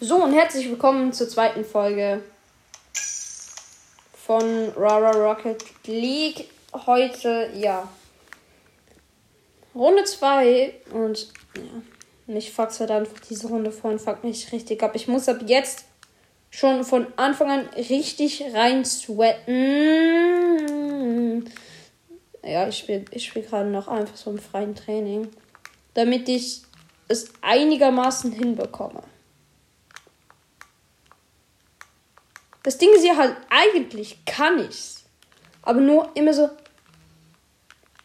So und herzlich willkommen zur zweiten Folge von Rara Rocket League. Heute, ja, Runde 2 und ja, mich fuckt halt einfach diese Runde vorhin, fuckt mich richtig ab. Ich muss ab jetzt schon von Anfang an richtig rein sweaten. Ja, ich spiele ich spiel gerade noch einfach so im freien Training, damit ich es einigermaßen hinbekomme. Das Ding ist ja halt, eigentlich kann ich's. Aber nur immer so.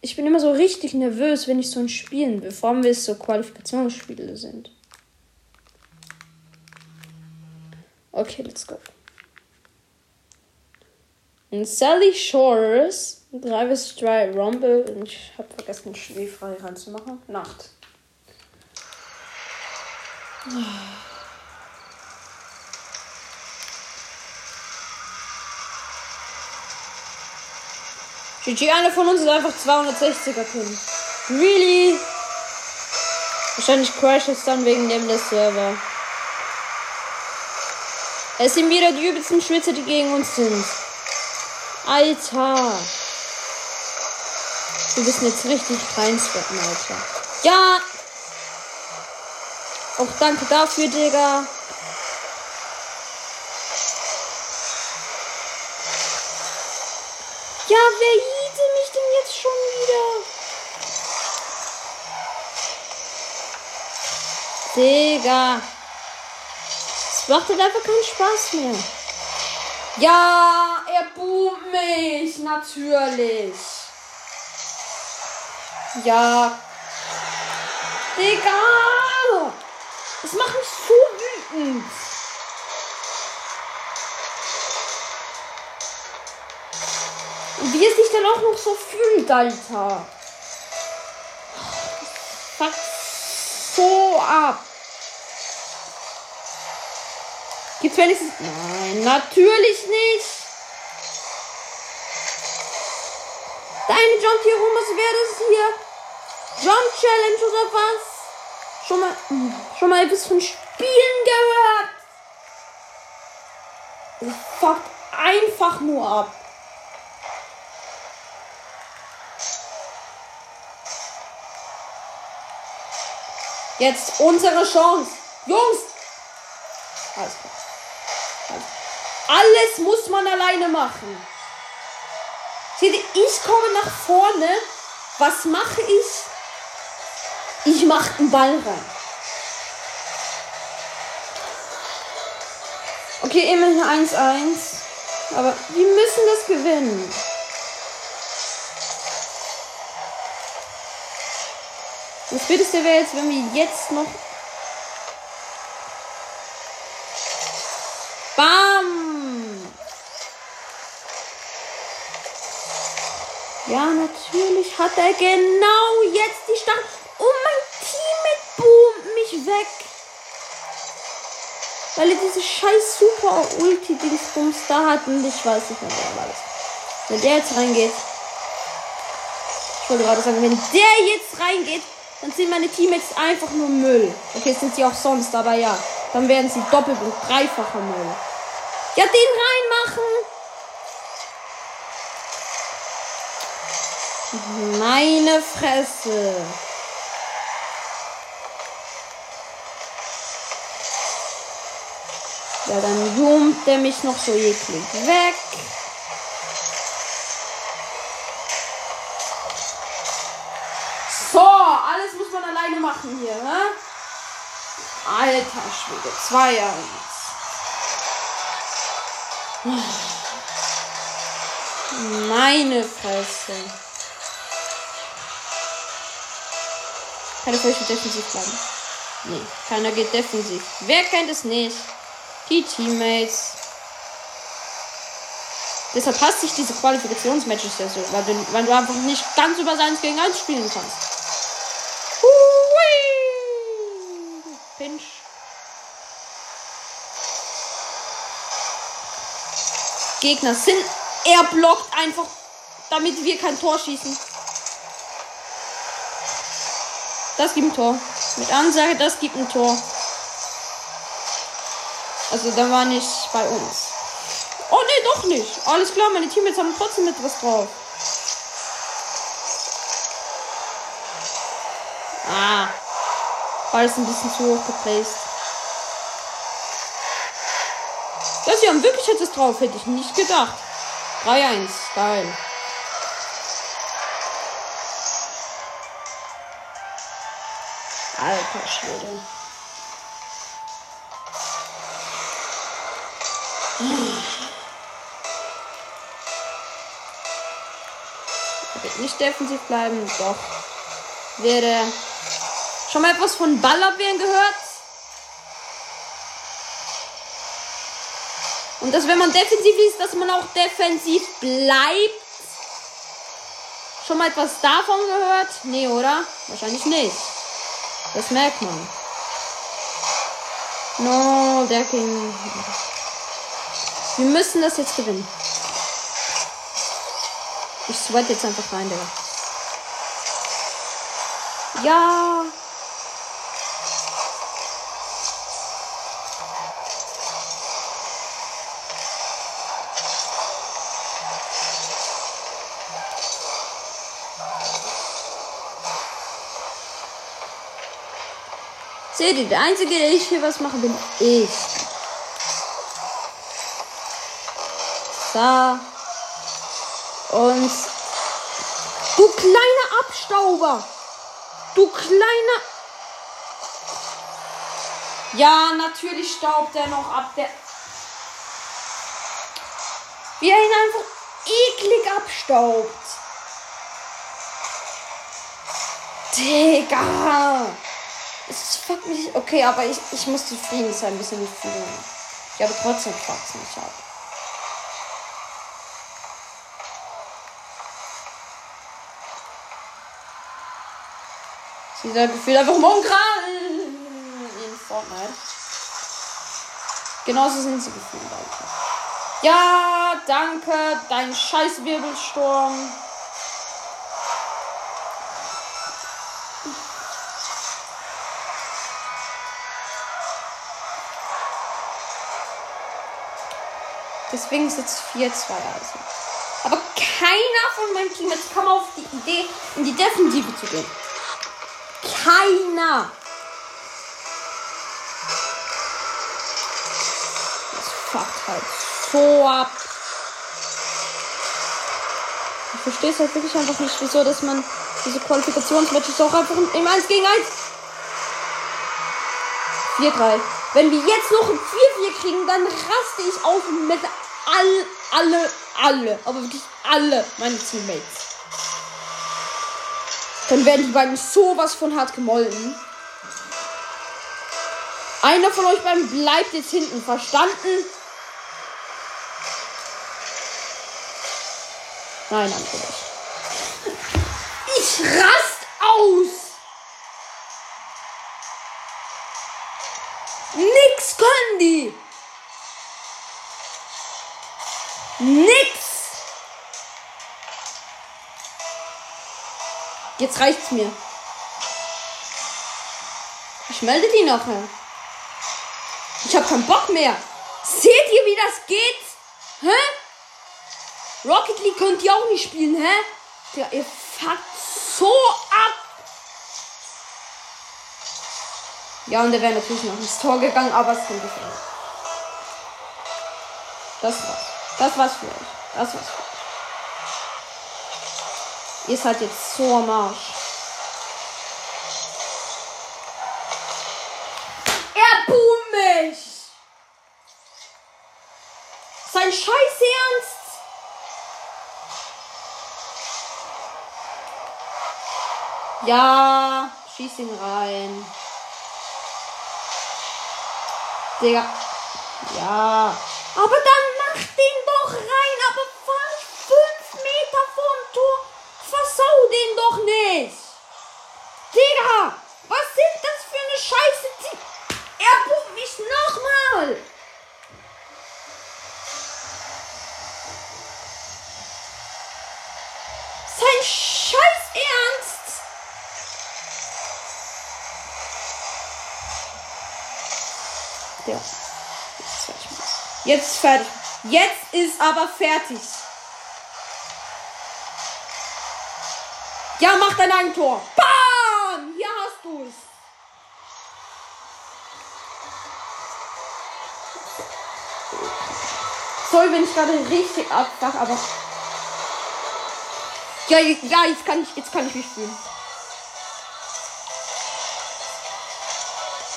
Ich bin immer so richtig nervös, wenn ich so ein Spielen bin. Vor allem, wenn es so Qualifikationsspiele sind. Okay, let's go. In Sally Shores 3 vs 3 Rumble. Ich habe vergessen, schneefrei reinzumachen. Nacht. GG, einer von uns ist einfach 260er Pin. Really? Wahrscheinlich crasht es dann wegen dem der Server. Es sind wieder die übelsten Schwitzer, die gegen uns sind. Alter. Wir müssen jetzt richtig reinswetten, Alter. Ja! Auch danke dafür, Digga. Ja, wer hiete mich denn jetzt schon wieder? Digga. Es macht halt einfach keinen Spaß mehr. Ja, er boomt mich. Natürlich. Ja. Digga. Das macht mich so wütend. Und wie es sich dann auch noch so fühlt, Alter. Fuck so ab. Gibt's wenigstens. Nein, natürlich nicht. Deine Jump hier rum, was wäre das hier? Jump Challenge oder was? Schon mal, schon mal etwas von Spielen gehört. Das fuckt einfach nur ab. Jetzt unsere Chance. Jungs! Alles klar. Alles muss man alleine machen. Seht ihr, ich komme nach vorne. Was mache ich? Ich mache einen Ball rein. Okay, immerhin 1-1. Aber wir müssen das gewinnen. Das Bitterste wäre jetzt, wenn wir jetzt noch. Bam! Ja, natürlich hat er genau jetzt die Start. Oh, mein Teammate boomt mich weg. Weil er diese scheiß super Ulti-Dingsbums da hat und ich weiß nicht mehr, wer war das. Wenn der jetzt reingeht. Ich wollte gerade sagen, wenn der jetzt reingeht, dann sind meine Teammates einfach nur Müll. Okay, sind sie auch sonst, aber ja. Dann werden sie doppelt und dreifacher Müll. Ja, den reinmachen! Meine Fresse. Ja, dann zoomt der mich noch so eklig weg. Man alleine machen hier, ne? Alter Schwede, 2 1. Meine Fresse. Keiner von euch defensiv bleiben. Nee, keiner geht defensiv. Wer kennt es nicht? Die Teammates. Deshalb hasst sich diese Qualifikationsmatches ja so, weil du, weil du einfach nicht ganz über 1 gegen 1 spielen kannst. Gegner sind. Er blockt einfach, damit wir kein Tor schießen. Das gibt ein Tor. Mit Ansage, das gibt ein Tor. Also der war nicht bei uns. Oh nee, doch nicht. Alles klar, meine Teammates haben trotzdem etwas drauf. Ah. Ball ist ein bisschen zu hoch geplaced. Ja, sie haben wirklich etwas drauf, hätte ich nicht gedacht. 3-1, geil. Alter Schwede. Nicht defensiv bleiben, doch. Wäre schon mal etwas von Ballabwehren gehört? Und dass wenn man defensiv ist, dass man auch defensiv bleibt. Schon mal etwas davon gehört? Nee, oder? Wahrscheinlich nicht. Das merkt man. No, der ging. Wir müssen das jetzt gewinnen. Ich sweat jetzt einfach rein, Digga. Ja. Seht ihr, der Einzige, der ich hier was mache, bin ich. So. Und. Du kleiner Abstauber! Du kleiner. Ja, natürlich staubt er noch ab. Der. Wie er ihn einfach eklig abstaubt. Digga! Es fuckt mich. Okay, aber ich, ich muss zufrieden sein, ein bisschen nicht fühlen. Ich habe trotzdem fuckt mich ab. Dieser Gefühl einfach Mongrel in Fortnite. Genauso sind sie gefühlt einfach. Ja, danke, dein scheiß Wirbelsturm. Deswegen ist jetzt 4-2 also. Aber keiner von meinem Team jetzt kam auf die Idee, in die Defensive zu gehen. Keiner. Das fuckt halt so ab. Ich verstehe es halt wirklich einfach nicht, wieso, dass man diese Qualifikationsmatches auch einfach im 1 gegen 1. 4-3. Wenn wir jetzt noch ein 4-4 kriegen, dann raste ich auf mit all, alle, alle, aber wirklich alle meine Teammates. Dann werden die beiden sowas von hart gemolden. Einer von euch beiden bleibt jetzt hinten, verstanden? Nein, andere nicht. Ich rast aus! Nix können die! Jetzt reicht's mir. Ich melde die nachher. Ich hab keinen Bock mehr. Seht ihr, wie das geht? Hä? Rocket League könnt ihr auch nicht spielen, hä? Ja, ihr fuckt so ab. Ja, und er wäre natürlich noch ins Tor gegangen, aber es kommt nicht Das war's. Das war's für euch. Das war's für euch. Ihr seid jetzt so am Arsch. Er boomt mich! Sein Scheiß Ernst! Ja, schieß ihn rein. Digga. Ja. Aber dann mach den doch rein, aber Versau den doch nicht! Digga! Was sind das für eine Scheiße? Er bucht mich nochmal! Sein Scheiß Ernst! Ja. Jetzt fertig. Jetzt ist aber fertig. Ja, mach dein Eigentor. Bam! Hier hast du es. Sorry, wenn ich gerade richtig abfach, aber. Ja, ja, jetzt kann ich, jetzt kann ich mich fühlen.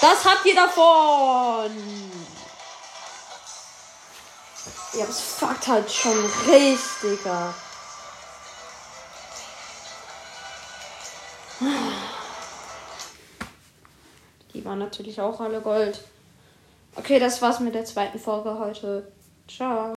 Das habt ihr davon. Ja, das fuckt halt schon richtig ab. Die waren natürlich auch alle Gold. Okay, das war's mit der zweiten Folge heute. Ciao.